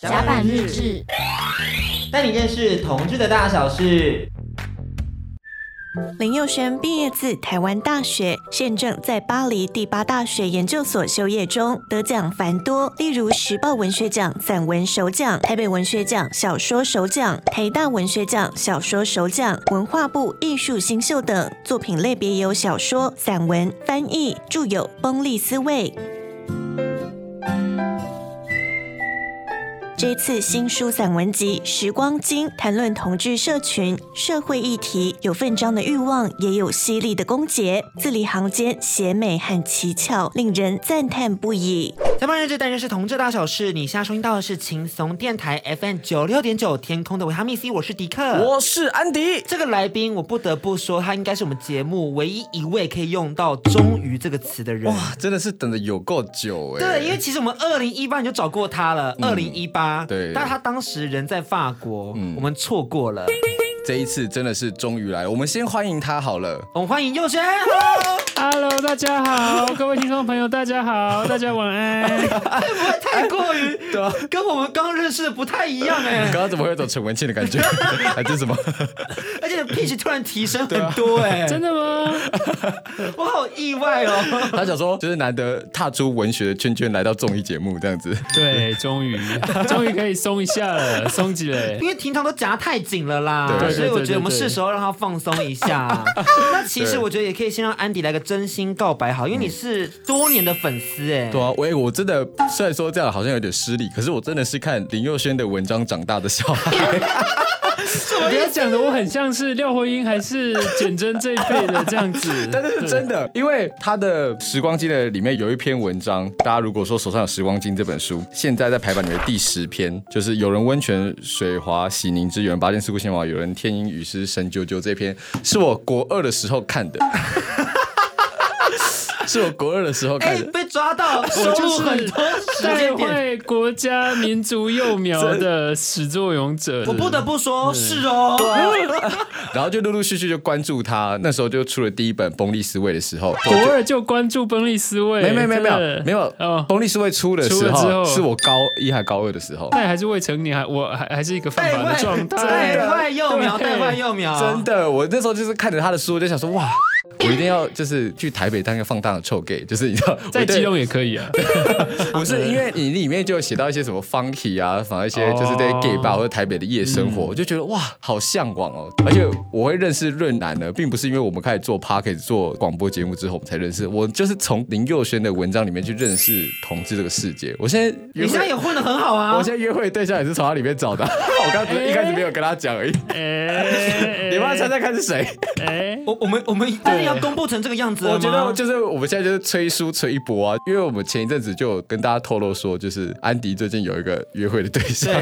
甲板日志，带你认识同志的大小事。林佑轩毕业自台湾大学，现正在巴黎第八大学研究所修业中，得奖繁多，例如时报文学奖散文首奖、台北文学奖小说首奖、台大文学奖小说首奖、文化部艺术新秀等。作品类别有小说、散文、翻译，著有《崩利思维》。这次新书散文集《时光经》谈论同志社群、社会议题，有奋张的欲望，也有犀利的攻讦，字里行间写美和奇巧，令人赞叹不已。甲板日志，但认识同志大小事。你现在收听到的是轻松电台 FM 九六点九，天空的维他命 C，我是迪克，我是安迪。这个来宾，我不得不说，他应该是我们节目唯一一位可以用到“终于”这个词的人。哇，真的是等的有够久哎。对，因为其实我们二零一八年就找过他了，二零一八。对，但他当时人在法国，嗯，我们错过了。这一次真的是终于来了，我们先欢迎他好了。我们欢迎佑轩。Hello，大家好，各位听众朋友，大家好，大家晚安。会不会太过于对啊？跟我们刚认识的不太一样哎。刚刚怎么会有种陈文茜的感觉？还是什么？而且 pitch 突然提升很多哎，真的吗？我好意外哦。他想说，就是难得踏出文学的圈圈，来到综艺节目这样子。对，终于，终于可以松一下了，松紧了。因为平常都夹太紧了啦。对。所以我觉得我们是时候让他放松一下。那其实我觉得也可以先让安迪来个真心告白好，因为你是多年的粉丝哎。对啊，我，我真的虽然说这样好像有点失礼，可是我真的是看林佑轩的文章长大的小孩。不要讲的我很像是廖慧英还是简真这一辈的这样子，但是是真的，因为他的《时光机》的里面有一篇文章，大家如果说手上有《时光机》这本书，现在在排版里面第十篇，就是有人温泉水滑洗凝脂，有人拔剑四顾心王，有人天阴雨湿神啾啾，这篇是我国二的时候看的。是我国二的时候看的，被抓到收入很多带坏国家民族幼苗的始作俑者。我不得不说，是哦。然后就陆陆续续就关注他，那时候就出了第一本《崩利斯卫》的时候，国二就关注《崩利斯卫》。没没没没有没有，《崩利斯卫》出的时候是我高一还高二的时候，那还是未成年，还我还还是一个犯法的状态。带坏幼苗，带坏幼苗。真的，我那时候就是看着他的书，我就想说哇。我一定要就是去台北当一个放荡的臭 gay，就是你知道，在基隆也可以啊。不是因为你里面就写到一些什么 funky 啊，反正一些就是在 gay bar 或者台北的夜生活，我就觉得哇，好向往哦。而且我会认识润男呢，并不是因为我们开始做 podcast 做广播节目之后我们才认识，我就是从林佑轩的文章里面去认识同志这个世界。我现在你现在也混得很好啊，我现在约会对象也是从他里面找的。我刚才一开始没有跟他讲而已。你帮他猜猜看是谁？哎，我我们我们。要公布成这个样子，我觉得就是我们现在就是吹书吹一波啊，因为我们前一阵子就有跟大家透露说，就是安迪最近有一个约会的对象，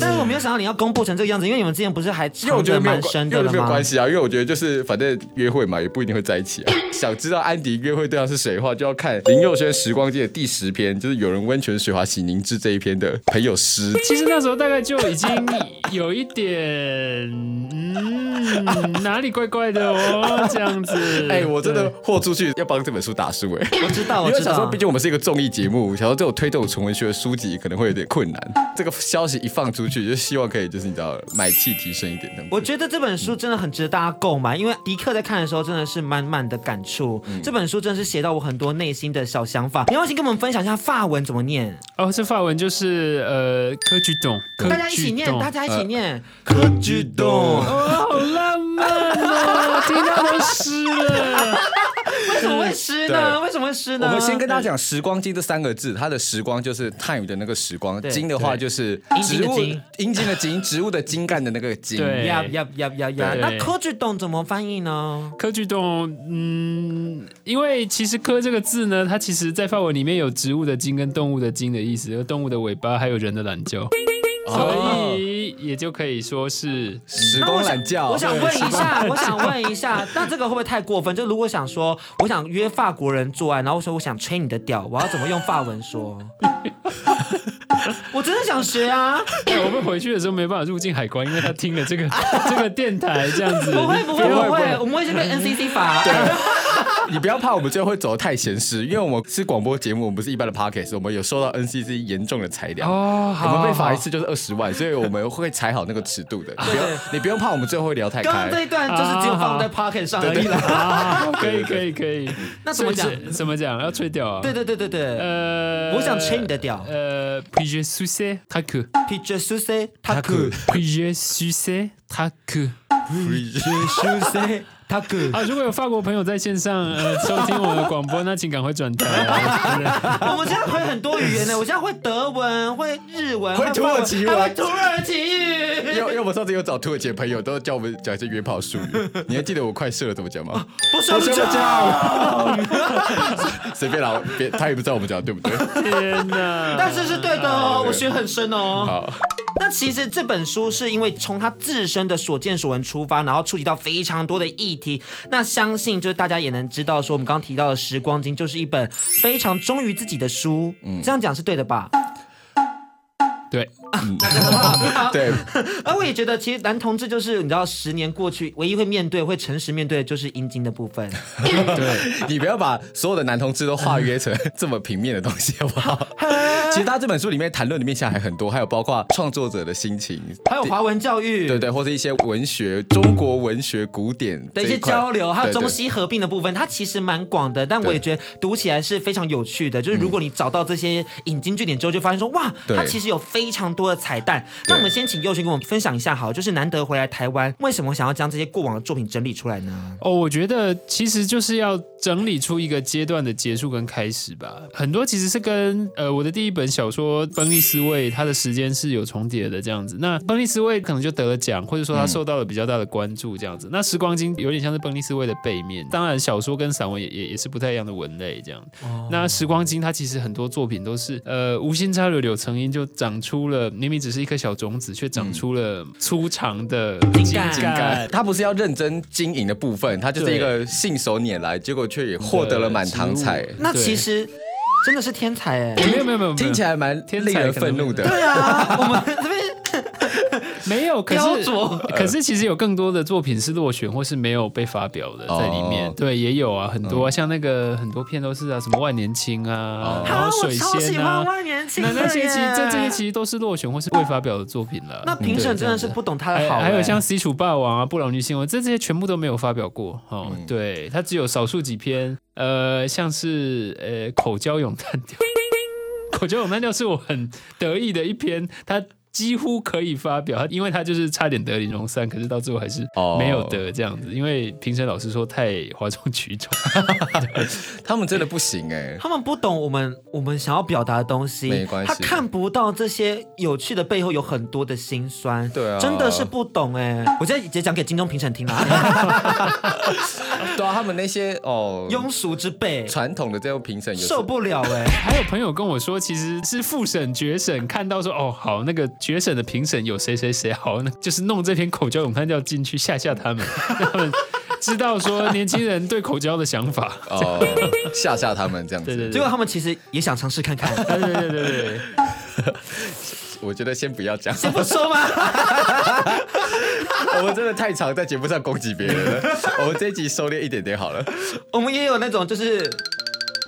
但是我没有想到你要公布成这个样子，因为你们之前不是还藏得蛮深的吗？没有关系啊，因为我觉得就是反正约会嘛，也不一定会在一起啊。想知道安迪约会对象是谁的话，就要看林佑轩《时光机》的第十篇，就是有人温泉水滑洗凝脂这一篇的朋友诗。其实那时候大概就已经有一点，嗯，哪里怪怪的哦，这样子。哎、欸，我真的豁出去要帮这本书打书哎！我知道，我知道。想说，毕竟我们是一个综艺节目，想说这种推动纯文学的书籍可能会有点困难。这个消息一放出去，就希望可以就是你知道买气提升一点。我觉得这本书真的很值得大家购买，因为迪克在看的时候真的是满满的感触。嗯、这本书真的是写到我很多内心的小想法。你要先跟我们分享一下法文怎么念？哦，这法文就是呃，科举动。大家一起念，大家一起念，科举动。哦，好浪漫哦，听到都湿了。为什么会湿呢？为什么会湿呢？我们先跟大家讲“时光机”这三个字，它的“时光”就是 time 的那个时光，“金”的话就是植物“阴茎”的“茎”，植物的 茎干的那个“茎”。对呀呀呀呀呀！那科举洞怎么翻译呢？科举洞，嗯，因为其实“科”这个字呢，它其实在范文里面有植物的“茎”跟动物的“茎”的意思，有动物的尾巴，还有人的懒觉。所以也就可以说是时光懒觉。我想问一下，我想问一下，那这个会不会太过分？就如果想说，我想约法国人做爱，然后说我想吹你的屌，我要怎么用法文说？我真的想学啊！我们回去的时候没办法入境海关，因为他听了这个这个电台这样子。不会不会不会，我们会先被 NCC 罚。你不要怕，我们最后会走的太闲时，因为我们是广播节目，我们不是一般的 podcast，我们有受到 NCC 严重的裁量。哦，好我们被罚一次就是二十万，所以我们会裁好那个尺度的。你不用，你不用怕，我们最后会聊太开刚刚这开。一段就是只有放在 podcast 上而已啦。可以可以可以。那怎么讲？怎么讲？要吹掉啊？对对对对对。呃，我想吹你的屌。呃，puis je sucer ta queue。Puis je sucer ta queue。啊，如果有法国朋友在线上呃收听我的广播，那请赶快转台啊。我们现在会很多语言呢，我现在会德文，会日文，会土耳其文还会土耳其语。因为因为我们上次有找土耳其的朋友，都叫我们讲一些约炮术语。你还记得我快射了怎么讲吗？不说不讲。随便啦，别他也不知道我们讲的对不对。天哪！但是是对的哦，我学很深哦。好，那其实这本书是因为从他自身的所见所闻出发，然后触及到非常多的议题。那相信就是大家也能知道，说我们刚刚提到的《时光经》就是一本非常忠于自己的书。嗯，这样讲是对的吧？对，对，而我也觉得，其实男同志就是你知道，十年过去，唯一会面对、会诚实面对的就是阴茎的部分。对，你不要把所有的男同志都化约成这么平面的东西，好不好？其实他这本书里面谈论的面向还很多，还有包括创作者的心情，还有华文教育，对对，或者一些文学、中国文学古典的一些交流，还有中西合并的部分，它其实蛮广的。但我也觉得读起来是非常有趣的。就是如果你找到这些引经据典之后，就发现说哇，它其实有非常多的彩蛋。那我们先请佑勋跟我们分享一下，好，就是难得回来台湾，为什么想要将这些过往的作品整理出来呢？哦，我觉得其实就是要整理出一个阶段的结束跟开始吧。很多其实是跟呃我的第一本小说《崩利斯卫》它的时间是有重叠的这样子。那《崩利斯卫》可能就得了奖，或者说他受到了比较大的关注这样子。嗯、那《时光经》有点像是《崩利斯卫》的背面，当然小说跟散文也也也是不太一样的文类这样。哦、那《时光经》它其实很多作品都是呃无心插柳柳成荫，就长出了明明只是一颗小种子，却长出了粗长的茎干。茎干。它不是要认真经营的部分，它就是一个信手拈来，结果却也获得了满堂彩。那其实真的是天才哎！没有没有没有，听起来蛮令人愤怒的。对啊，我们这边。没有，可是可是其实有更多的作品是落选或是没有被发表的在里面。哦、对，也有啊，很多、啊嗯、像那个很多片都是啊，什么万年青啊，哦、然后水仙啊，那那些其实这这些其实都是落选或是未发表的作品了。那评审真的是不懂他的好、欸还。有像《西楚霸王》啊，《布朗尼新闻》这这些全部都没有发表过。哦，嗯、对，他只有少数几篇，呃，像是呃口交咏叹调，口交咏叹调是我很得意的一篇，他。几乎可以发表，因为他就是差点得林荣三，可是到最后还是没有得这样子，因为评审老师说太哗众取宠，他们真的不行哎，他们不懂我们我们想要表达的东西，没关系，他看不到这些有趣的背后有很多的辛酸，对啊，真的是不懂哎，我现在直接讲给金钟评审听了，对啊，他们那些哦庸俗之辈，传统的这种评审受不了哎，还有朋友跟我说，其实是复审决审看到说哦好那个。决审的评审有谁谁谁好呢？就是弄这篇口交咏叹调进去吓吓他们，让他们知道说年轻人对口交的想法哦，吓吓他们这样子。对对对，结果他们其实也想尝试看看。对对对对对。我觉得先不要讲，先不说吗？我们真的太常在节目上攻击别人了，我们这一集收敛一点点好了。我们也有那种就是，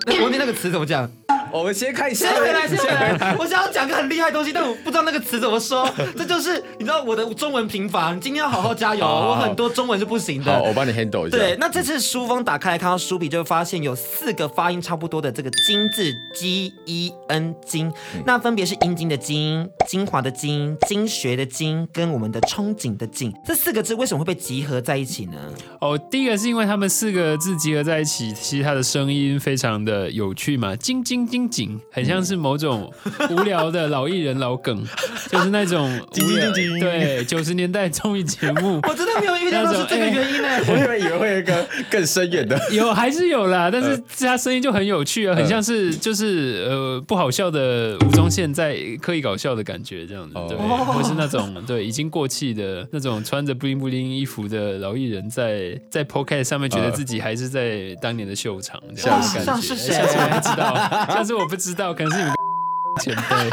我忘记那个词怎么讲。我们先看一下，先回来，先回来。我想要讲个很厉害的东西，但我不知道那个词怎么说。这就是你知道我的中文贫乏，你今天要好好加油。我很多中文是不行的。好，我帮你 handle 一下。对，那这次书封打开来看到书笔，就会发现有四个发音差不多的这个“金”字，G E N 金。那分别是阴茎的茎、精华的精、经学的经，跟我们的憧憬的憬。这四个字为什么会被集合在一起呢？哦，第一个是因为他们四个字集合在一起，其实它的声音非常的有趣嘛，精精精。景很像是某种无聊的老艺人老梗，就是那种无聊对九十年代综艺节目。我真的没有遇到是这个原因呢，我以为以为会有一个更深远的，有还是有啦，但是他声音就很有趣啊，很像是就是呃不好笑的吴宗宪在刻意搞笑的感觉这样子，对，或是那种对已经过气的那种穿着布灵布灵衣服的老艺人在在 Podcast 上面觉得自己还是在当年的秀场这样子感觉，像是谁？下次我不知道，像是我不知道，可能是你们 前辈。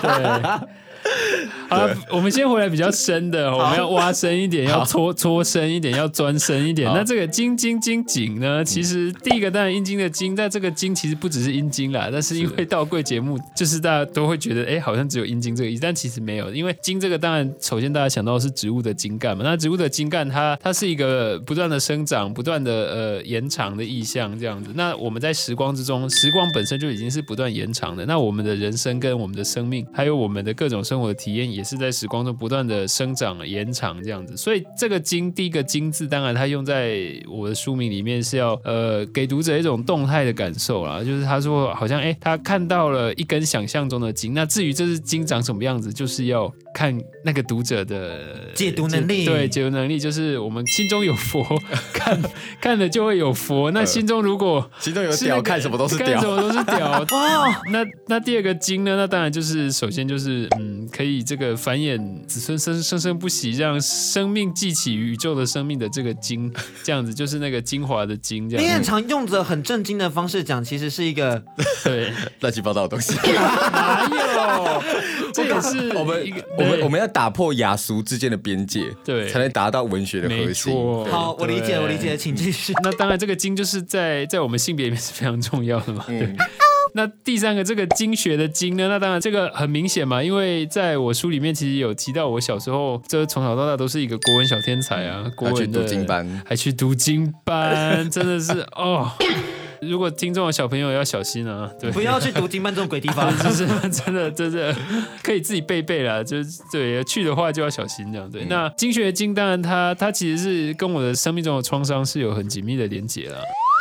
对，好了，我们先回来比较深的，我们要挖深一点，要搓搓深一点，要钻深一点。那这个金金金井呢？其实第一个当然阴茎的茎，但这个茎其实不只是阴茎啦，但是因为到贵节目，就是大家都会觉得，哎，好像只有阴茎这个意思，但其实没有，因为茎这个当然首先大家想到的是植物的茎干嘛，那植物的茎干它它是一个不断的生长、不断的呃延长的意象这样子。那我们在时光之中，时光本身就已经是不断延长的，那我们的人生跟我们的生命，还有我们的各种生我的体验，也是在时光中不断的生长、延长这样子。所以这个“金”第一个“金”字，当然它用在我的书名里面是要呃给读者一种动态的感受啦，就是他说好像哎，他看到了一根想象中的金。那至于这只金长什么样子，就是要看那个读者的解读能力。对，解读能力就是我们心中有佛，看看了就会有佛。那心中如果心中有屌，看什么都是屌，看什么都是屌。哇，那那第二个经呢？那当然就是首先就是嗯，可以这个繁衍子孙，生生生不息，让生命记起宇宙的生命的这个经，这样子就是那个精华的精。这样。你很常用着很震惊的方式讲，其实是一个对 乱七八糟的东西。哪有？这也是我们一个我们我们要打破雅俗之间的边界，对，才能达到文学的核心。好，我理解，我理解，请继续。那当然，这个经就是在在我们性别里面是非常重要的嘛。对。嗯那第三个这个经学的经呢？那当然这个很明显嘛，因为在我书里面其实有提到，我小时候这从小到大都是一个国文小天才啊，国文的还去读经班，还去读经班，真的是哦。如果听众的小朋友要小心啊，对，不要去读经班这种鬼地方，就是真的真的可以自己背背啦，就是对去的话就要小心这样对。嗯、那经学经当然它它其实是跟我的生命中的创伤是有很紧密的连结啦。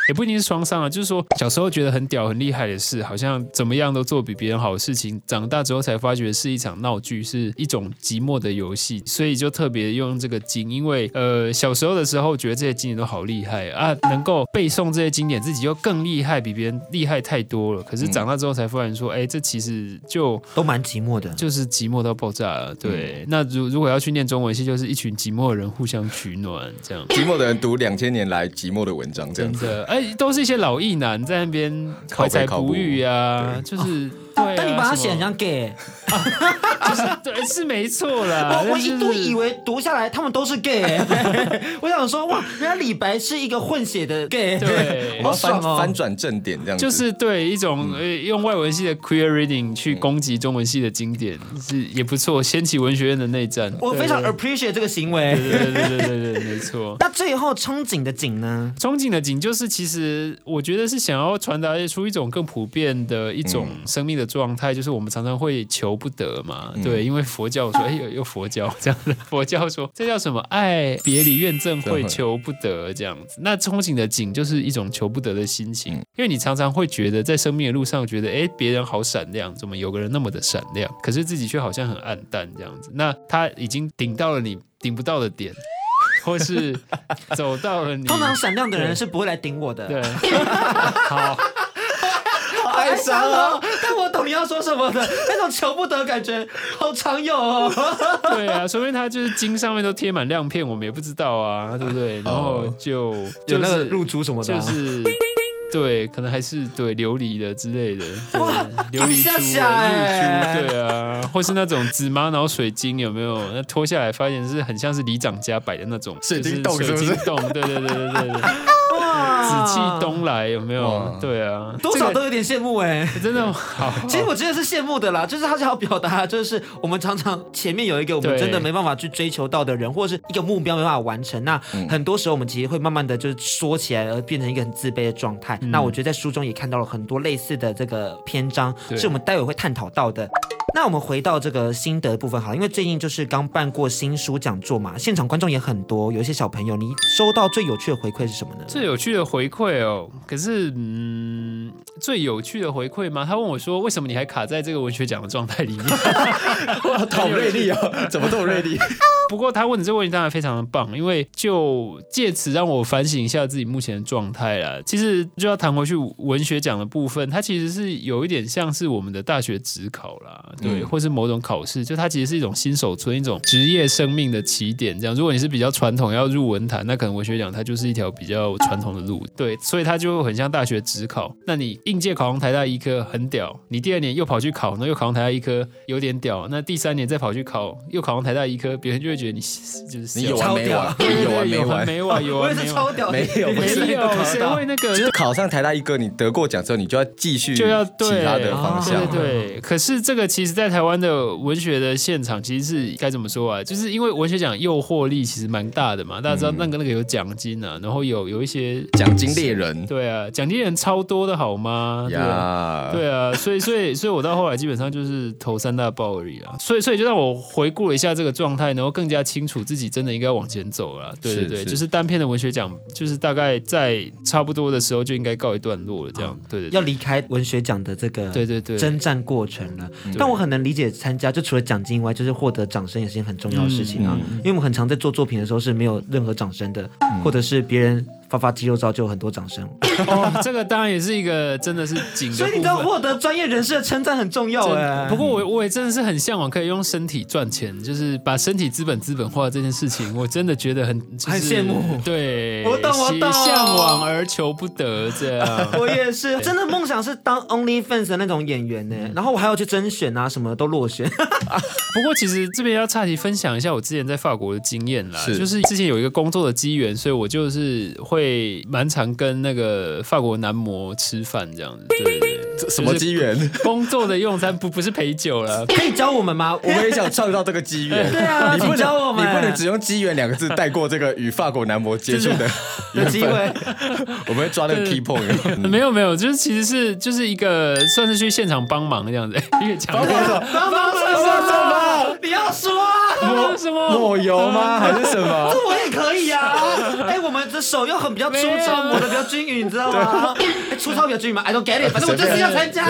也不一定是创伤啊，就是说小时候觉得很屌很厉害的事，好像怎么样都做比别人好的事情，长大之后才发觉是一场闹剧，是一种寂寞的游戏，所以就特别用这个经，因为呃小时候的时候觉得这些经典都好厉害啊，能够背诵这些经典，自己又更厉害，比别人厉害太多了。可是长大之后才发现说，哎，这其实就都蛮寂寞的，就是寂寞到爆炸了。对，嗯、那如如果要去念中文系，就是一群寂寞的人互相取暖，这样。寂寞的人读两千年来寂寞的文章，这样子。真都是一些老艺男在那边怀才不遇啊，就是。但你把它写很像 gay，就是对，是没错啦。我一度以为读下来他们都是 gay，我想说哇，原来李白是一个混血的 gay，对，好爽哦，翻转正点这样子，就是对一种用外文系的 queer reading 去攻击中文系的经典，是也不错，掀起文学院的内战。我非常 appreciate 这个行为，对对对对对，没错。那最后憧憬的景呢？憧憬的景就是其实我觉得是想要传达出一种更普遍的一种生命的。状态就是我们常常会求不得嘛，对，因为佛教说，哎，有有佛教这样的，佛教说这叫什么？爱别离怨憎会，求不得这样子。那憧憬的景就是一种求不得的心情，因为你常常会觉得在生命的路上，觉得哎，别人好闪亮，怎么有个人那么的闪亮，可是自己却好像很暗淡这样子。那他已经顶到了你顶不到的点，或是走到了你。通常闪亮的人是不会来顶我的。对，好。太伤了，但我懂你要说什么的，那种求不得感觉好常有哦。对啊，说明他就是金上面都贴满亮片，我们也不知道啊，对不对？然后就就那个入珠什么的，就是对，可能还是对琉璃的之类的，哇，琉璃珠、入珠，对啊，或是那种紫玛瑙水晶，有没有？那脱下来发现是很像是里长家摆的那种水晶洞，水晶洞，对对对对对对。紫气东来有没有？对啊，多少都有点羡慕哎，真的好。其实我真的是羡慕的啦，就是他想要表达，就是我们常常前面有一个我们真的没办法去追求到的人，或者是一个目标没办法完成，那很多时候我们其实会慢慢的就是缩起来，而变成一个很自卑的状态。那我觉得在书中也看到了很多类似的这个篇章，是我们待会会探讨到的。那我们回到这个心得的部分好了，因为最近就是刚办过新书讲座嘛，现场观众也很多，有一些小朋友，你收到最有趣的回馈是什么呢？最有趣的回馈哦，可是嗯，最有趣的回馈吗？他问我说，为什么你还卡在这个文学奖的状态里面？哇，好锐利哦，怎么这么锐利？不过他问的这个问题当然非常的棒，因为就借此让我反省一下自己目前的状态啦。其实就要谈回去文学奖的部分，它其实是有一点像是我们的大学职考啦。对，或是某种考试，就它其实是一种新手村，一种职业生命的起点。这样，如果你是比较传统要入文坛，那可能文学奖它就是一条比较传统的路。对，所以它就很像大学职考。那你应届考上台大医科很屌，你第二年又跑去考，那又考上台大医科有点屌，那第三年再跑去考又考上台大医科，别人就会觉得你 就是你有完没完？有完没完？没完有完没完？没有没有，谁会那个？就是考上台大医科，你得过奖之后，你就要继续就要其他的方向。对对，可是这个其实，在台湾的文学的现场，其实是该怎么说啊？就是因为文学奖诱惑力其实蛮大的嘛，大家知道那个那个有奖金啊，然后有有一些奖金猎人，对啊，奖金猎人超多的好吗？对啊，对啊，所以所以所以我到后来基本上就是投三大报而已啊，所以所以就让我回顾了一下这个状态，然后更加清楚自己真的应该往前走了。对对对，就是单篇的文学奖，就是大概在差不多的时候就应该告一段落了，这样。对对，要离开文学奖的这个对对对。征战过程了。但我很能理解参加，就除了奖金以外，就是获得掌声也是件很重要的事情啊，因为我们很常在做作品的时候是没有任何掌声的，或者是别人。发发肌肉照就有很多掌声 哦，这个当然也是一个真的是紧的。所以你知道获得专业人士的称赞很重要哎。不过我我也真的是很向往可以用身体赚钱，就是把身体资本资本化这件事情，我真的觉得很、就是、很羡慕。对，我懂我懂，向往而求不得这样。我也是，真的梦想是当 OnlyFans 的那种演员呢。然后我还要去甄选啊，什么都落选。不过其实这边要岔题分享一下我之前在法国的经验啦，就是之前有一个工作的机缘，所以我就是。会蛮常跟那个法国男模吃饭这样子，对 对对，什么机缘？工作的用餐不不是陪酒了，可以教我们吗？我们也想创造这个机缘。对啊，你不教我们，你不能只用机缘两个字带过这个与法国男模接触的有机会。我们会抓那个 key point。没有没有，就是其实是就是一个算是去现场帮忙这样子。帮忙帮忙什么？你要说啊？什么？抹油吗？还是什么？这我也可以啊。哎，我们的手又很比较粗糙，抹的比较均匀，你知道吗？粗糙比较均匀吗？I don't get it。反正我就是要参加。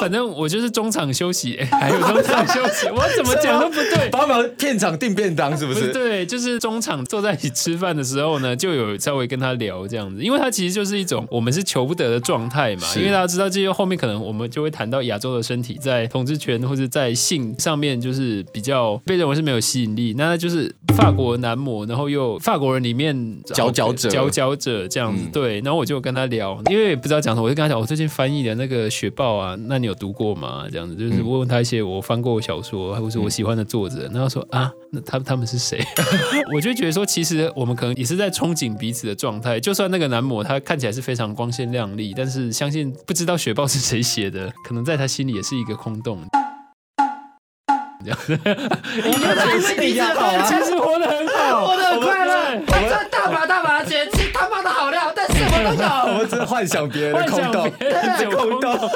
反正我就是中场休息，还有中场休息，我怎么讲都不对。帮忙片场订便当是不是？对，就是中场坐在一起吃饭的时候呢，就有稍微跟他聊这样子，因为他其实就是一种我们是求不得的状态嘛。因为大家知道，这些后面可能我们就会谈到亚洲的身体在统治权或者在性上面就是比较被认为是没有吸引力。那就是法国男模，然后又法国人里面佼佼者，佼佼者这样子。对，然后我就跟他聊，因为不知道讲什么，我就跟他讲，我最近翻译的那个《雪豹》啊，那你有读过吗？这样子就是问问他一些我翻过的小说，或者我喜欢的作者。然后说啊，那他他们是谁？我就觉得说，其实我们可能也是在憧憬彼此的状态。就算那个男模他看起来是非常光鲜亮丽，但是相信不知道《雪豹》是谁写的，可能在他心里也是一个空洞。这样子，你觉得还是比较好啊？其实活得很好，活得很快乐，还赚大把大把的钱，吃他妈的好料，但什么都有。我们只是幻想别人的空洞，对，空洞。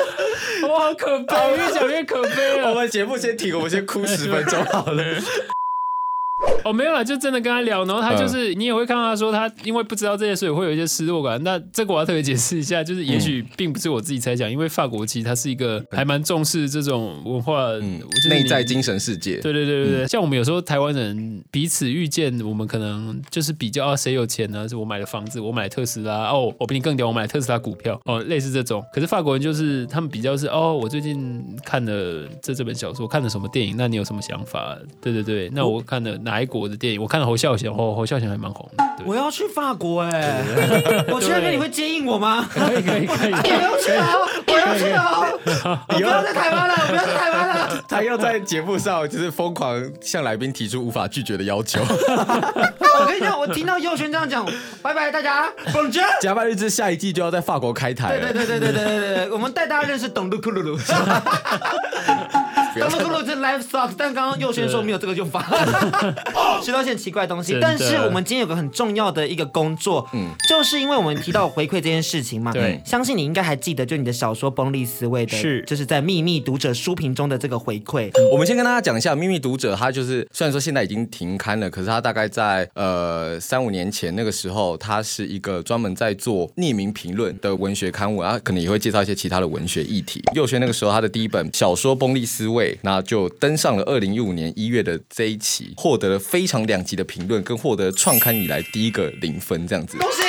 我好可悲，越讲越可悲了。我们节目先停，我们先哭十分钟好了。哦，没有啦，就真的跟他聊，然后他就是你也会看到他说他因为不知道这些，所以会有一些失落感。那这个我要特别解释一下，就是也许并不是我自己猜想，因为法国其实它是一个还蛮重视这种文化，嗯，内在精神世界。对对对对对，像我们有时候台湾人彼此遇见，我们可能就是比较啊谁有钱呢？是我买了房子，我买特斯拉哦，我比你更屌，我买特斯拉股票哦，类似这种。可是法国人就是他们比较是哦，我最近看了这这本小说，看了什么电影？那你有什么想法？对对对，那我看了哪一国的电影？我看了侯孝贤，哦，侯孝贤还蛮红的。我要去法国哎，我去那边你会接应我吗？可以可以可以，我要去哦，我要去哦，不要在台湾了，不要在台湾了。他要在节目上就是疯狂向来宾提出无法拒绝的要求。我跟你讲，我听到佑轩这样讲，拜拜大家，Bonjour。甲板日志下一季就要在法国开台了。对对对对对对对对，我们带大家认识董路库鲁鲁。董路库鲁鲁是 live socks，但刚刚右轩说没有这个用法。学到一些奇怪的东西，但是我们今天有个很重要的一个工作，嗯，就是因为我们提到回馈这件事情嘛，对，相信你应该还记得，就你的小说《崩利思维》的，是，就是在秘密读者书评中的这个回馈。我们先跟大家讲一下，《秘密读者》它就是虽然说现在已经停刊了，可是它大概在呃三五年前那个时候，它是一个专门在做匿名评论的文学刊物，然后可能也会介绍一些其他的文学议题。佑轩那个时候他的第一本小说《崩利思》，那就登上了二零一五年一月的这一期，获得了非常两极的评论，跟获得创刊以来第一个零分这样子。恭喜，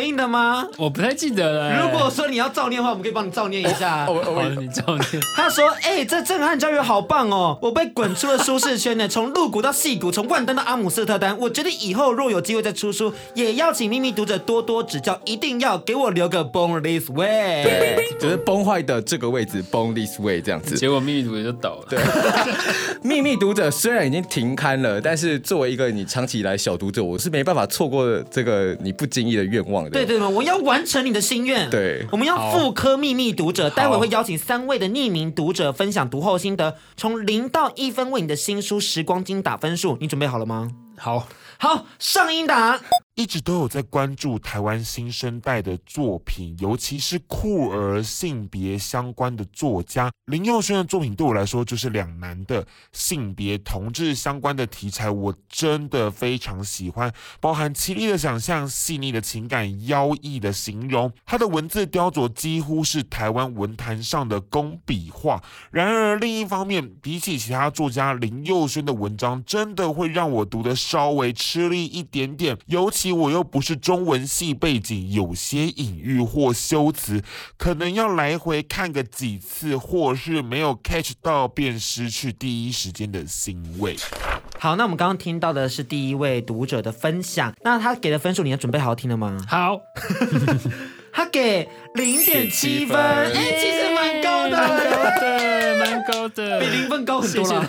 回应的吗？我不太记得了。如果说你要照念的话，我们可以帮你照念一下。好，你照念。他说：“哎、欸，这震撼教育好棒哦！我被滚出了舒适圈呢，从露骨到戏骨，从万丹到阿姆斯特丹。我觉得以后若有机会再出书，也邀请秘密读者多多指教，一定要给我留个 Born This Way。对，就是崩坏的这个位置，Born This Way 这样子。结果秘密读者就倒了。对，秘密读者虽然已经停刊了，但是作为一个你长期以来小读者，我是没办法错过这个你不经意的愿望的。对对对，我要完成你的心愿。对，我们要复刻秘密读者，待会会邀请三位的匿名读者分享读后心得，从零到一分为你的新书《时光经》打分数，你准备好了吗？好，好，上音档。一直都有在关注台湾新生代的作品，尤其是酷儿性别相关的作家林佑轩的作品，对我来说就是两难的性别同志相关的题材，我真的非常喜欢，包含凄厉的想象、细腻的情感、妖异的形容，他的文字雕琢几乎是台湾文坛上的工笔画。然而另一方面，比起其他作家，林佑轩的文章真的会让我读得稍微吃力一点点，尤其。我又不是中文系背景，有些隐喻或修辞，可能要来回看个几次，或是没有 catch 到，便失去第一时间的欣慰。好，那我们刚刚听到的是第一位读者的分享，那他给的分数，你要准备好好听了吗？好，他给零点七分，哎、欸，其实蛮高的。蛮高的比零分高很多了，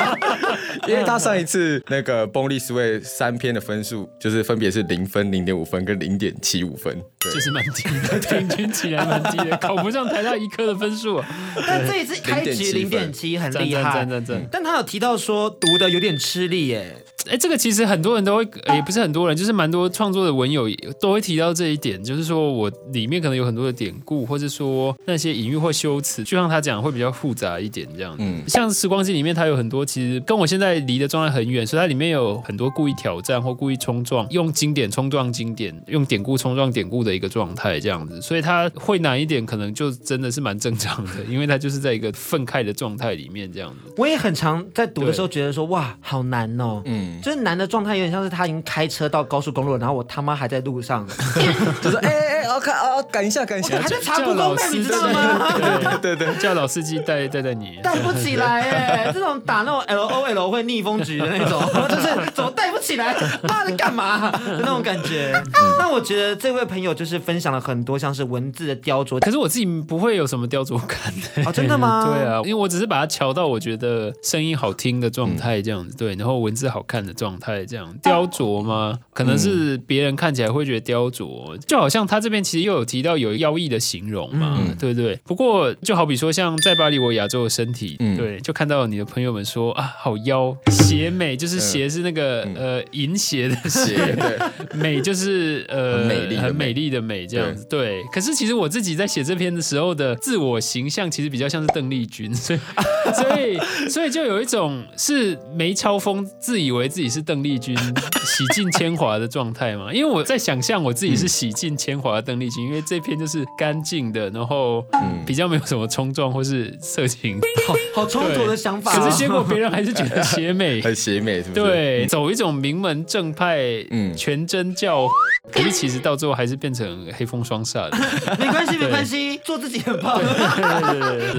因为他上一次那个《Born This Way》三篇的分数就是分别是零分、零点五分跟零点七五分，就是蛮低的，平均起来蛮低的，考不上台大一科的分数啊。但这一次开局零点七很厉害，但他有提到说读的有点吃力耶。哎，这个其实很多人都会，也不是很多人，就是蛮多创作的文友都会提到这一点，就是说我里面可能有很多的典故，或者说那些隐喻或修辞，就像他讲会比较复杂一点这样。嗯，像《时光机》里面，它有很多其实跟我现在离的状态很远，所以它里面有很多故意挑战或故意冲撞，用经典冲撞经典，用典故冲撞典故的一个状态这样子，所以它会难一点，可能就真的是蛮正常的，因为它就是在一个愤慨的状态里面这样子。我也很常在读的时候觉得说，哇，好难哦，嗯。就是男的状态有点像是他已经开车到高速公路，然后我他妈还在路上，就是哎哎哎，我看哦，赶一下赶一下，还在查不公你知道吗？对对对，叫老司机带带带你，带不起来哎，这种打那种 L O L 会逆风局的那种，就是怎么带不起来，妈的干嘛？的那种感觉。那我觉得这位朋友就是分享了很多像是文字的雕琢，可是我自己不会有什么雕琢感的。哦，真的吗？对啊，因为我只是把它调到我觉得声音好听的状态这样子，对，然后文字好看的状态这样。雕琢吗？可能是别人看起来会觉得雕琢，就好像他这边其实又有提到有妖异的形容嘛，嗯、对不对？不过就好比说像在巴黎我亚洲的身体，嗯、对，就看到你的朋友们说啊，好妖，邪美就是邪是那个、嗯、呃淫邪的 邪，对，美就是呃很美丽很美丽的美这样子，对，对。可是其实我自己在写这篇的时候的自我形象，其实比较像是邓丽君，所以 所以所以就有一种是梅超风自以为自己是邓丽君洗尽铅华的状态嘛？因为我在想象我自己是洗尽铅华的邓丽君，因为这篇就是干净的，然后比较没有什么冲撞或是色情，好好冲突的想法。可是结果别人还是觉得邪美，很邪美，是不是？对，走一种名门正派，嗯，全真教。可是其实到最后还是变成黑风双煞的。没关系，没关系，做自己很棒。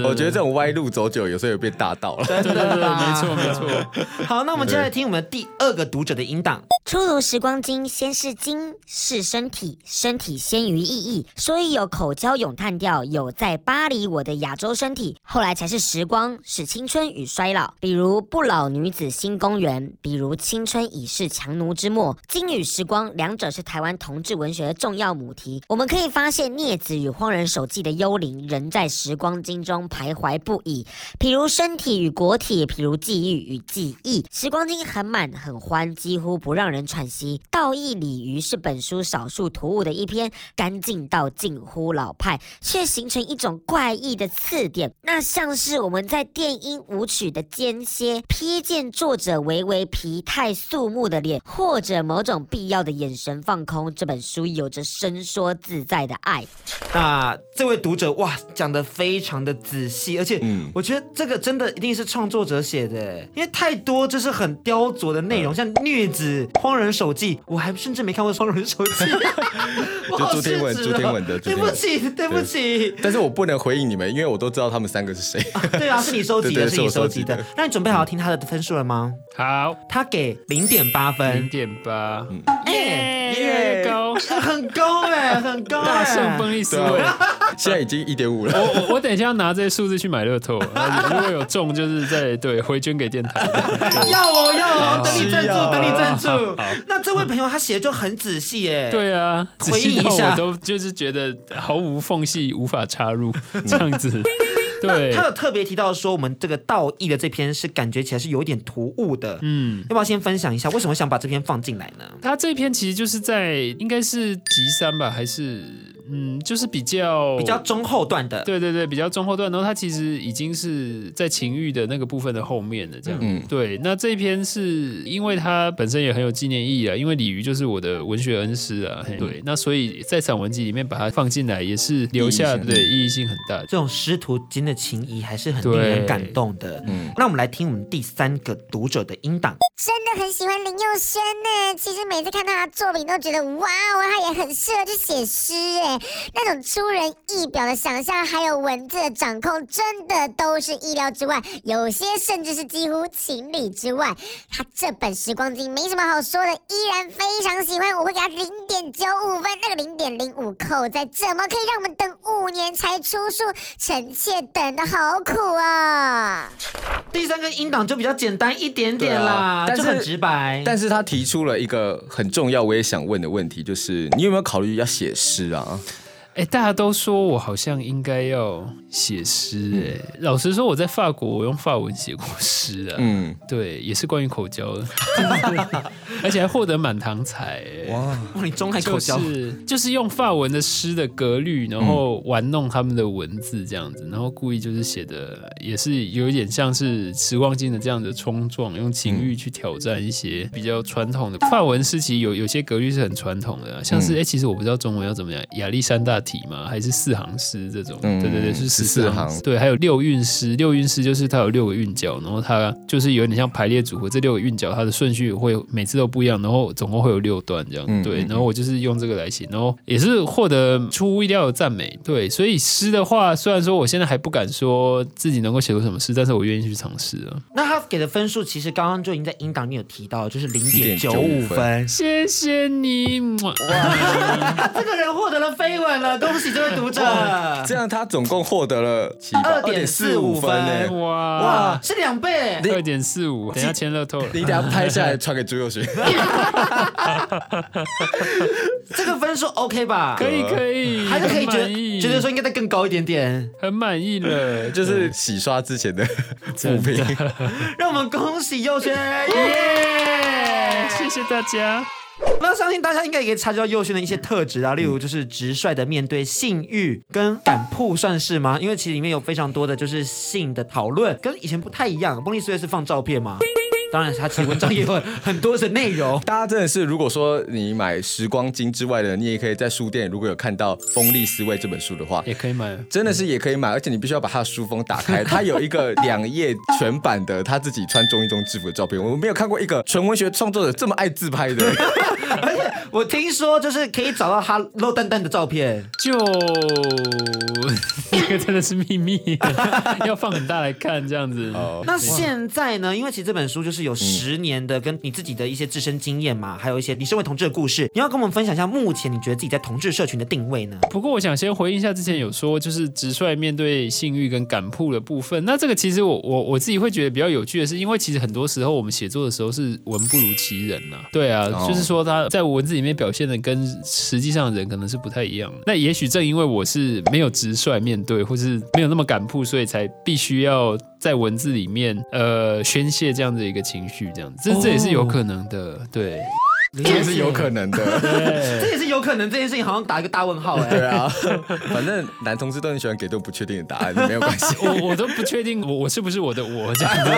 我觉得这种歪路走久，有时候也变大道了。对对对，没错没错。好，那我们接下来听我们第二个读者的音档。出炉《时光金》，先是金，是身体，身体先于意义，所以有口交咏叹调，有在巴黎我的亚洲身体，后来才是时光，是青春与衰老，比如不老女子新公园，比如青春已是强弩之末。金与时光，两者是台湾同志文学的重要母题。我们可以发现，孽子与荒人手记的幽灵仍在时光经中徘徊不已，譬如身体与国体，譬如记忆与记忆。时光经很满很欢，几乎不让人喘息。道义鲤鱼是本书少数突兀的一篇，干净到近乎老派，却形成一种怪异的刺点。那像是我们在电音舞曲的间歇瞥见作者微微疲态肃穆的脸，或者某种必要的眼神放空。这本书有着伸缩自在的爱。那这位读者哇，讲得非常的仔细，而且我觉得这个真的一定是创作者写的，因为太多就是很雕琢的内容，像虐子、荒人手记，我还甚至没看过《荒人手记》。就朱天文，朱天文的，对不起，对不起。但是我不能回应你们，因为我都知道他们三个是谁。对啊，是你收集的，是你收集的。那你准备好要听他的分数了吗？好，他给零点八分，零点八，耶耶高，很高哎，很高，大胜风力思维，现在已经一点五了。我我我等一下要拿这些数字去买乐透，如果有中，就是在对回捐给电台。要哦要哦，等你赞助，等你赞助。那这位朋友他写的就很仔细哎，对啊，回忆一下，我都就是觉得毫无缝隙，无法插入这样子。对，他有特别提到说，我们这个道义的这篇是感觉起来是有点突兀的。嗯，要不要先分享一下为什么想把这篇放进来呢？他这篇其实就是在应该是集三吧，还是嗯，就是比较比较中后段的。对对对，比较中后段。然后它其实已经是在情欲的那个部分的后面了，这样。嗯，对。那这一篇是因为它本身也很有纪念意义啊，因为鲤鱼就是我的文学恩师啊。嗯、对，那所以在散文集里面把它放进来，也是留下的意义性很大。这种师徒间的。情谊还是很令人感动的。嗯，那我们来听我们第三个读者的音档。真的很喜欢林佑轩呢。其实每次看到他作品，都觉得哇哦，他也很适合去写诗哎。那种出人意表的想象，还有文字的掌控，真的都是意料之外。有些甚至是几乎情理之外。他这本《时光机》没什么好说的，依然非常喜欢。我会给他零点九五分。那个零点零五扣在，怎么可以让我们等五年才出书？臣妾等。等的好苦啊！第三个音档就比较简单一点点啦，啊、但是很直白。但是他提出了一个很重要，我也想问的问题，就是你有没有考虑要写诗啊？哎，大家都说我好像应该要写诗哎。老实说，我在法国，我用法文写过诗啊。嗯，对，也是关于口交的，而且还获得满堂彩。哇，你中还口交？就是就是用法文的诗的格律，然后玩弄他们的文字这样子，然后故意就是写的也是有一点像是时光镜的这样的冲撞，用情欲去挑战一些比较传统的法文诗。其实有有些格律是很传统的，像是哎，其实我不知道中文要怎么样，亚历山大。体吗？还是四行诗这种？嗯、对对对，是十四行。对，还有六韵诗。六韵诗就是它有六个韵脚，然后它就是有点像排列组合。这六个韵脚它的顺序会每次都不一样，然后总共会有六段这样。嗯、对，然后我就是用这个来写，然后也是获得出乎意料的赞美。对，所以诗的话，虽然说我现在还不敢说自己能够写出什么诗，但是我愿意去尝试啊。那他给的分数其实刚刚就已经在音档里有提到，就是零点九五分。谢谢你，哇，这个人获得了飞吻了。恭喜这位读者，这样他总共获得了二点四五分呢！哇哇，是两倍，二点四五。等下签乐透了，你等下拍下来传给朱佑勋。这个分数 OK 吧？可以可以，还是可以觉得觉得说应该再更高一点点，很满意了，就是洗刷之前的 负评。让我们恭喜佑轩，耶！谢谢大家。那相信大家应该也可以察觉到佑勋的一些特质啊，例如就是直率的面对性欲跟敢曝，算是吗？因为其实里面有非常多的就是性的讨论，跟以前不太一样。崩利思维是放照片吗？当然，他其实文章也有很多的内容。大家真的是，如果说你买《时光金》之外的，你也可以在书店如果有看到《锋利思维》这本书的话，也可以买。真的是也可以买，而且你必须要把他的书封打开，他有一个两页全版的他自己穿中一中制服的照片。我没有看过一个纯文学创作者这么爱自拍的。而且我听说，就是可以找到他露蛋蛋的照片，就 这个真的是秘密，要放很大来看这样子。Oh. 那现在呢？因为其实这本书就是。有十年的跟你自己的一些自身经验嘛，还有一些你身为同志的故事，你要跟我们分享一下目前你觉得自己在同志社群的定位呢？不过我想先回应一下之前有说就是直率面对性欲跟敢铺的部分，那这个其实我我我自己会觉得比较有趣的是，因为其实很多时候我们写作的时候是文不如其人呐、啊，对啊，哦、就是说他在文字里面表现的跟实际上的人可能是不太一样的。那也许正因为我是没有直率面对，或是没有那么敢曝，所以才必须要。在文字里面，呃，宣泄这样的一个情绪，这样子，这这也是有可能的，对。这也是有可能的。这也是有可能，这件事情好像打一个大问号哎。对啊，反正男同志都很喜欢给这种不确定的答案，没有关系。我我都不确定我我是不是我的我这样子。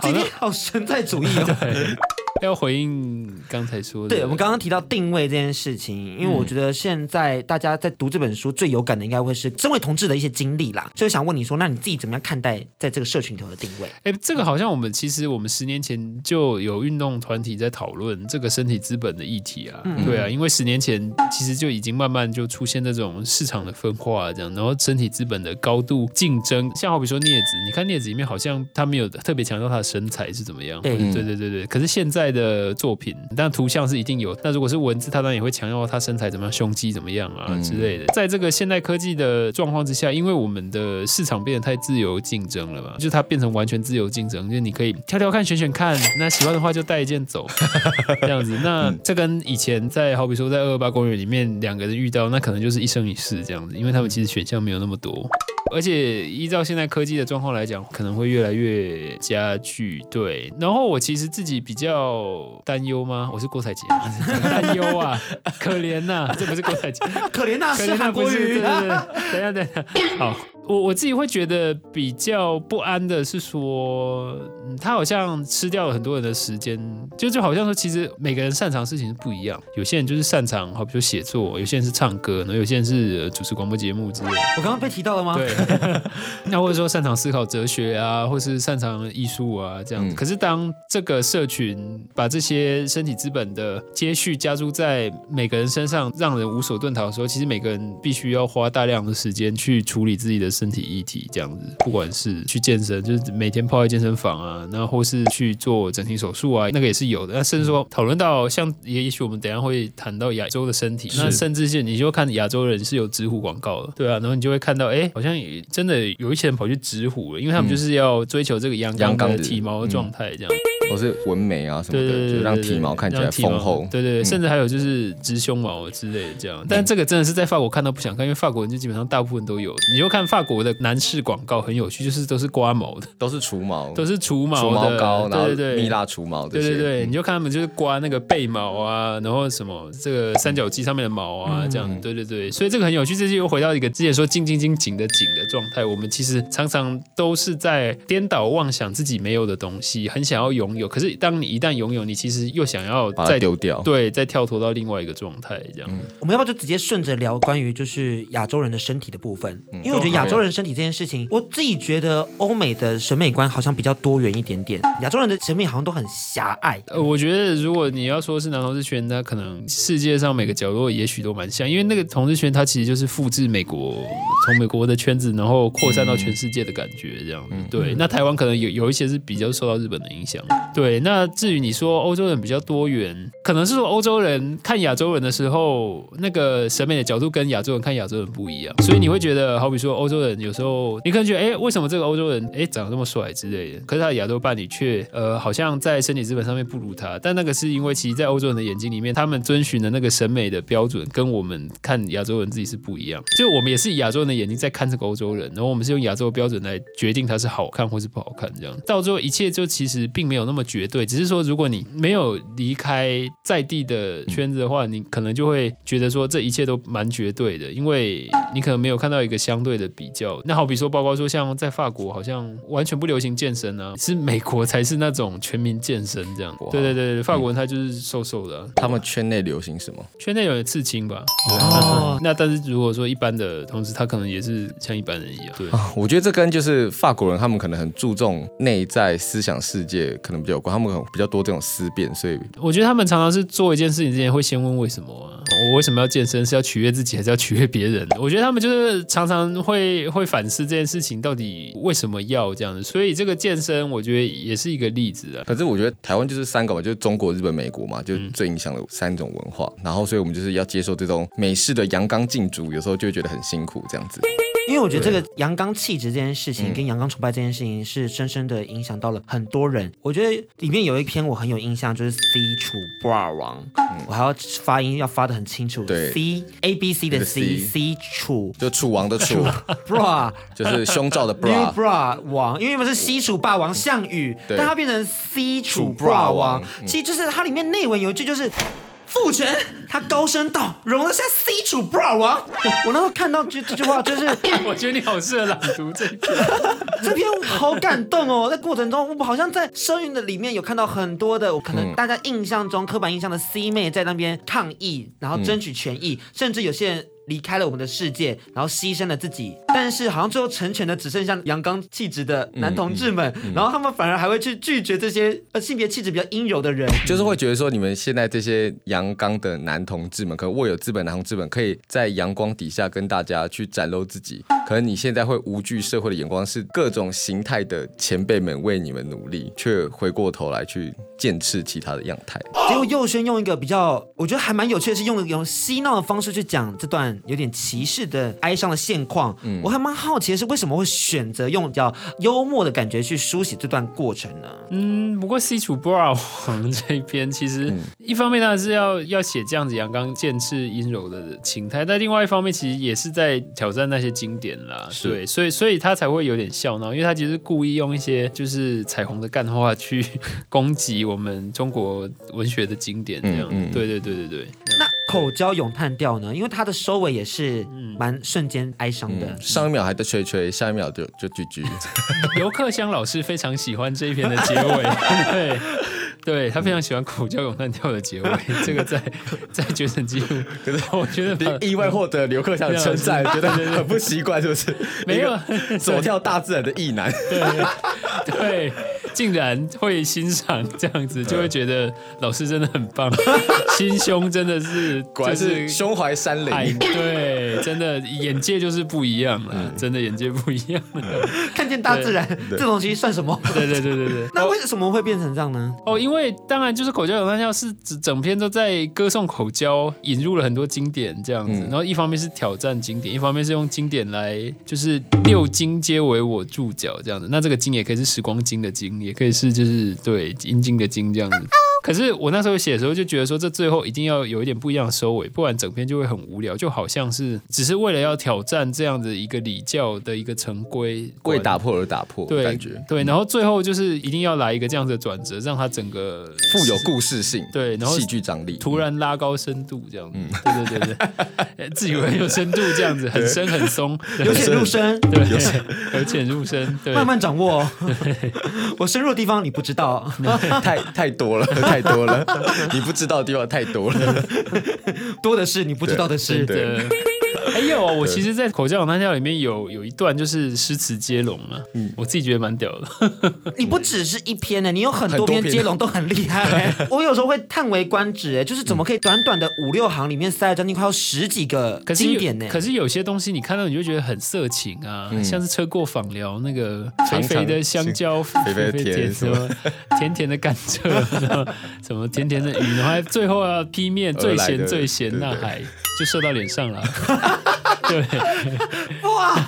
今天好存在主义哦。对要回应刚才说的，对，我们刚刚提到定位这件事情，因为我觉得现在大家在读这本书最有感的，应该会是身为同志的一些经历啦。所以想问你说，那你自己怎么样看待在这个社群里头的定位？哎，这个好像我们其实我们十年前就有运动团体在讨论这个身体资本的议题啊。嗯、对啊，因为十年前其实就已经慢慢就出现那种市场的分化这样，然后身体资本的高度竞争，像好比说镊子，你看镊子里面好像他没有特别强调他的身材是怎么样。对对对对对，可是现在。的作品，但图像是一定有。那如果是文字，他当然也会强调他身材怎么样，胸肌怎么样啊、嗯、之类的。在这个现代科技的状况之下，因为我们的市场变得太自由竞争了嘛，就它变成完全自由竞争，就是你可以挑挑看、选选看，那喜欢的话就带一件走，这样子。那这跟以前在好比说在二二八公园里面两个人遇到，那可能就是一生一世这样子，因为他们其实选项没有那么多。而且依照现在科技的状况来讲，可能会越来越加剧。对，然后我其实自己比较担忧吗？我是郭采洁，担忧啊，可怜呐、啊，这不是郭采洁，可怜呐、啊，是韩国瑜。对对对，等一下，等一下，好。我我自己会觉得比较不安的是说，嗯，他好像吃掉了很多人的时间，就就好像说，其实每个人擅长的事情是不一样。有些人就是擅长，好比说写作；有些人是唱歌，然后有些人是主持广播节目之类的。我刚刚被提到了吗？对。那或者说擅长思考哲学啊，或是擅长艺术啊，这样子。可是当这个社群把这些身体资本的接续加注在每个人身上，让人无所遁逃的时候，其实每个人必须要花大量的时间去处理自己的。身体议题这样子，不管是去健身，就是每天泡在健身房啊，然后或是去做整形手术啊，那个也是有的。那甚至说讨论到像也也许我们等一下会谈到亚洲的身体，那甚至是你就看亚洲人是有直虎广告的，对啊，然后你就会看到，哎，好像也真的有一些人跑去直虎了，因为他们就是要追求这个阳刚的体毛的状态这样。或是纹眉啊什么的，对对对，就让体毛看起来丰厚。对对，甚至还有就是植胸毛之类的这样。但这个真的是在法国看到不想看，因为法国人就基本上大部分都有。你就看法国的男士广告很有趣，就是都是刮毛的，都是除毛，都是除毛的，除毛膏，对对对，蜜蜡除毛。对对对，你就看他们就是刮那个背毛啊，然后什么这个三角肌上面的毛啊，这样。对对对，所以这个很有趣，这就又回到一个之前说紧紧紧紧的紧的状态。我们其实常常都是在颠倒妄想自己没有的东西，很想要拥有。可是当你一旦拥有，你其实又想要再丢掉，对，再跳脱到另外一个状态，这样。嗯、我们要不要就直接顺着聊关于就是亚洲人的身体的部分？因为我觉得亚洲人身体这件事情，我自己觉得欧美的审美观好像比较多元一点点，亚洲人的审美好像都很狭隘。呃，我觉得如果你要说是男同志圈，那可能世界上每个角落也许都蛮像，因为那个同志圈它其实就是复制美国，从美国的圈子然后扩散到全世界的感觉，这样。嗯、对，那台湾可能有有一些是比较受到日本的影响。对，那。至于你说欧洲人比较多元，可能是说欧洲人看亚洲人的时候，那个审美的角度跟亚洲人看亚洲人不一样，所以你会觉得，好比说欧洲人有时候你可能觉得，哎，为什么这个欧洲人哎长得这么帅之类的，可是他的亚洲伴侣却呃好像在身体资本上面不如他，但那个是因为其实，在欧洲人的眼睛里面，他们遵循的那个审美的标准跟我们看亚洲人自己是不一样，就我们也是以亚洲人的眼睛在看这个欧洲人，然后我们是用亚洲标准来决定他是好看或是不好看，这样。到最后一切就其实并没有那么绝对，只是。说，如果你没有离开在地的圈子的话，你可能就会觉得说这一切都蛮绝对的，因为你可能没有看到一个相对的比较。那好比说，包括说像在法国，好像完全不流行健身啊，是美国才是那种全民健身这样。对对对，法国人他就是瘦瘦的。他们圈内流行什么？圈内有刺青吧。哦。那但是如果说一般的同时，他可能也是像一般人一样。对。我觉得这跟就是法国人他们可能很注重内在思想世界，可能比较有关。他们可能比较。多这种思辨，所以我觉得他们常常是做一件事情之前会先问为什么啊？我为什么要健身？是要取悦自己，还是要取悦别人？我觉得他们就是常常会会反思这件事情到底为什么要这样子。所以这个健身，我觉得也是一个例子啊。可是我觉得台湾就是三个嘛，就是中国、日本、美国嘛，就最影响的三种文化。嗯、然后，所以我们就是要接受这种美式的阳刚劲足，有时候就会觉得很辛苦这样子。因为我觉得这个阳刚气质这件事情，跟阳刚崇拜这件事情，是深深的影响到了很多人。我觉得里面有一篇我很有印象，就是 C 楚 bra 王，我还要发音要发的很清楚。对，C A B C 的 C，C。楚。就楚王的楚。bra 就是胸罩的 bra bra 王，因为不是西楚霸王项羽，但他变成 C 楚 bra 王，其实就是它里面内文有一句就是。父权，他高声道，容得下 C 楚 bra 王。我那时候看到这这句话，就是 我觉得你好适合朗读这篇，这篇好感动哦。在过程中，我好像在声韵的里面有看到很多的，我可能大家印象中、嗯、刻板印象的 C 妹在那边抗议，然后争取权益，嗯、甚至有些人。离开了我们的世界，然后牺牲了自己，但是好像最后成全的只剩下阳刚气质的男同志们，嗯嗯嗯、然后他们反而还会去拒绝这些呃性别气质比较阴柔的人，就是会觉得说，你们现在这些阳刚的男同志们，可能握有资本男同志们，可以在阳光底下跟大家去展露自己，可能你现在会无惧社会的眼光，是各种形态的前辈们为你们努力，却回过头来去剑刺其他的样态。结果佑轩用一个比较，我觉得还蛮有趣的是用一种嬉闹的方式去讲这段。有点歧视的哀伤的现况，嗯，我还蛮好奇的是为什么会选择用比较幽默的感觉去书写这段过程呢？嗯，不过 C 楚 bra 王这一篇其实一方面当然是要要写这样子阳刚剑斥阴柔的情态，但另外一方面其实也是在挑战那些经典啦，是。对，所以所以他才会有点笑闹，因为他其实故意用一些就是彩虹的干话去攻击我们中国文学的经典这样，嗯嗯、对对对对对。那口交咏叹调呢？因为它的收尾也是蛮瞬间哀伤的，嗯，上一秒还在吹吹，下一秒就就句句。刘克襄老师非常喜欢这一篇的结尾，对。对，他非常喜欢苦叫咏叹调的结尾，这个在在决审记录，可是我觉得意外获得刘克强的称赞，觉得很不习惯，是不是？没有走跳大自然的意男，对对，竟然会欣赏这样子，就会觉得老师真的很棒，心胸真的是果然是胸怀山林，对，真的眼界就是不一样了，真的眼界不一样了，看见大自然这东西算什么？对对对对对，那为什么会变成这样呢？哦，因为。当然就是口交咏叹调是整整篇都在歌颂口交，引入了很多经典这样子。然后一方面是挑战经典，一方面是用经典来就是六经皆为我注脚这样子。那这个经也可以是时光经的经，也可以是就是对阴经的经这样子。可是我那时候写的时候就觉得说，这最后一定要有一点不一样的收尾，不然整篇就会很无聊，就好像是只是为了要挑战这样的一个礼教的一个成规，为打破而打破对感觉。对，然后最后就是一定要来一个这样子的转折，让它整个富有故事性，对，然后戏剧张力，突然拉高深度这样子，嗯，对对对对，自以为有深度这样子，很深很松，由浅入深，对，由浅入深，对，慢慢掌握，我深入的地方你不知道，太太多了。太多了，你不知道的地方太多了，多的是你不知道的事。对。还有，我其实，在口交咏叹调里面有有一段就是诗词接龙啊，嗯，我自己觉得蛮屌的。你不只是一篇呢，你有很多篇接龙都很厉害。我有时候会叹为观止，哎，就是怎么可以短短的五六行里面塞了将近快要十几个经典呢？可是有些东西你看到你就觉得很色情啊，像是车过访聊那个肥肥的香蕉，肥肥甜什么甜甜的甘蔗，什么甜甜的鱼，然后最后要劈面最咸最咸那海。就射到脸上了，对，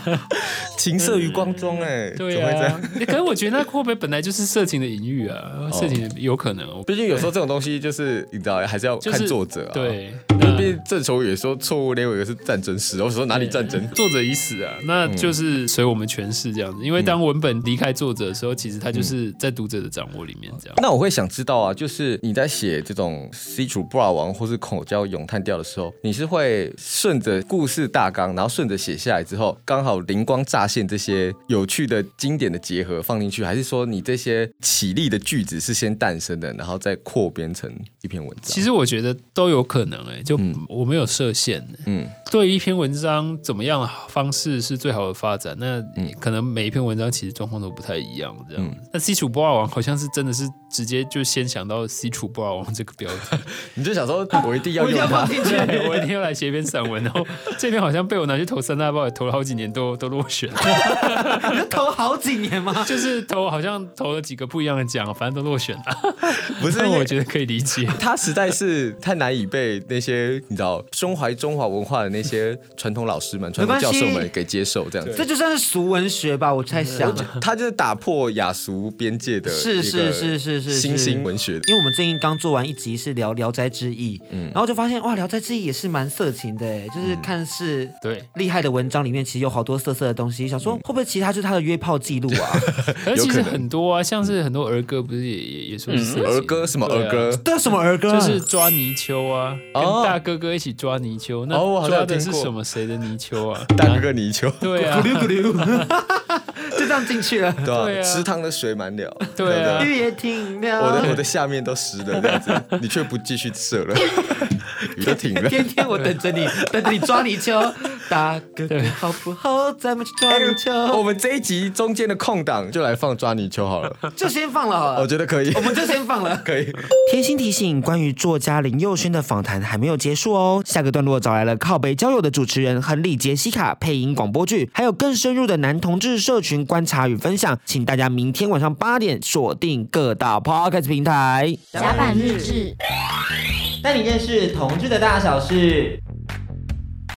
情色于光中哎，对啊，可是我觉得那会不会本来就是色情的隐喻啊？色情有可能，毕竟有时候这种东西就是你知道，还是要看作者啊。对，毕竟郑愁予也说错误连尾是战争史，我说哪里战争？作者已死啊，那就是随我们诠释这样子。因为当文本离开作者的时候，其实他就是在读者的掌握里面这样。那我会想知道啊，就是你在写这种 C 楚 bra 王或是口交咏叹调的时候，你是。会顺着故事大纲，然后顺着写下来之后，刚好灵光乍现，这些有趣的经典的结合放进去，还是说你这些起立的句子是先诞生的，然后再扩编成一篇文章？其实我觉得都有可能哎，就我没有设限。嗯，对一篇文章怎么样的方式是最好的发展？那可能每一篇文章其实状况都不太一样。这样，嗯、那 C 楚 bra 王好像是真的是直接就先想到 C 楚 bra 王这个标题，你就想说 我一定要用它，我一定要。来写一篇散文，然后这篇好像被我拿去投三大报，也投了好几年年都都落选，你投好几年吗？就是投好像投了几个不一样的奖，反正都落选了。不是，我觉得可以理解。他实在是太难以被那些你知道胸怀中华文化的那些传统老师们、传统教授们给接受，这样子。这就算是俗文学吧，我猜想。他就是打破雅俗边界的，是是是是是新兴文学。因为我们最近刚做完一集是聊《聊斋志异》，嗯，然后就发现哇，《聊斋志异》也是蛮色情的，就是看似对厉害的文章里面，其实有好多色色的东西。想说会不会其他就是他的约炮记录啊？而其实很多啊，像是很多儿歌，不是也也也说是儿歌？什么儿歌？对，什么儿歌？就是抓泥鳅啊，跟大哥哥一起抓泥鳅。那抓的是什么谁的泥鳅啊？大哥哥泥鳅。对啊，咕溜咕溜，就这样进去了。对啊，池塘的水满了，对啊，雨也停了，我的我的下面都湿了，这样子，你却不继续射了，雨都停了。天天我等着你，等着你抓泥鳅。大哥哥好不好？咱们去抓泥鳅。我们这一集中间的空档就来放抓泥鳅好了，就先放了好了。我觉得可以，我们就先放了，可以。贴心提醒：关于作家林佑轩的访谈还没有结束哦，下个段落找来了靠北交友的主持人亨利杰西卡配音广播剧，还有更深入的男同志社群观察与分享，请大家明天晚上八点锁定各大 Podcast 平台。甲板日志，带你认识同志的大小事。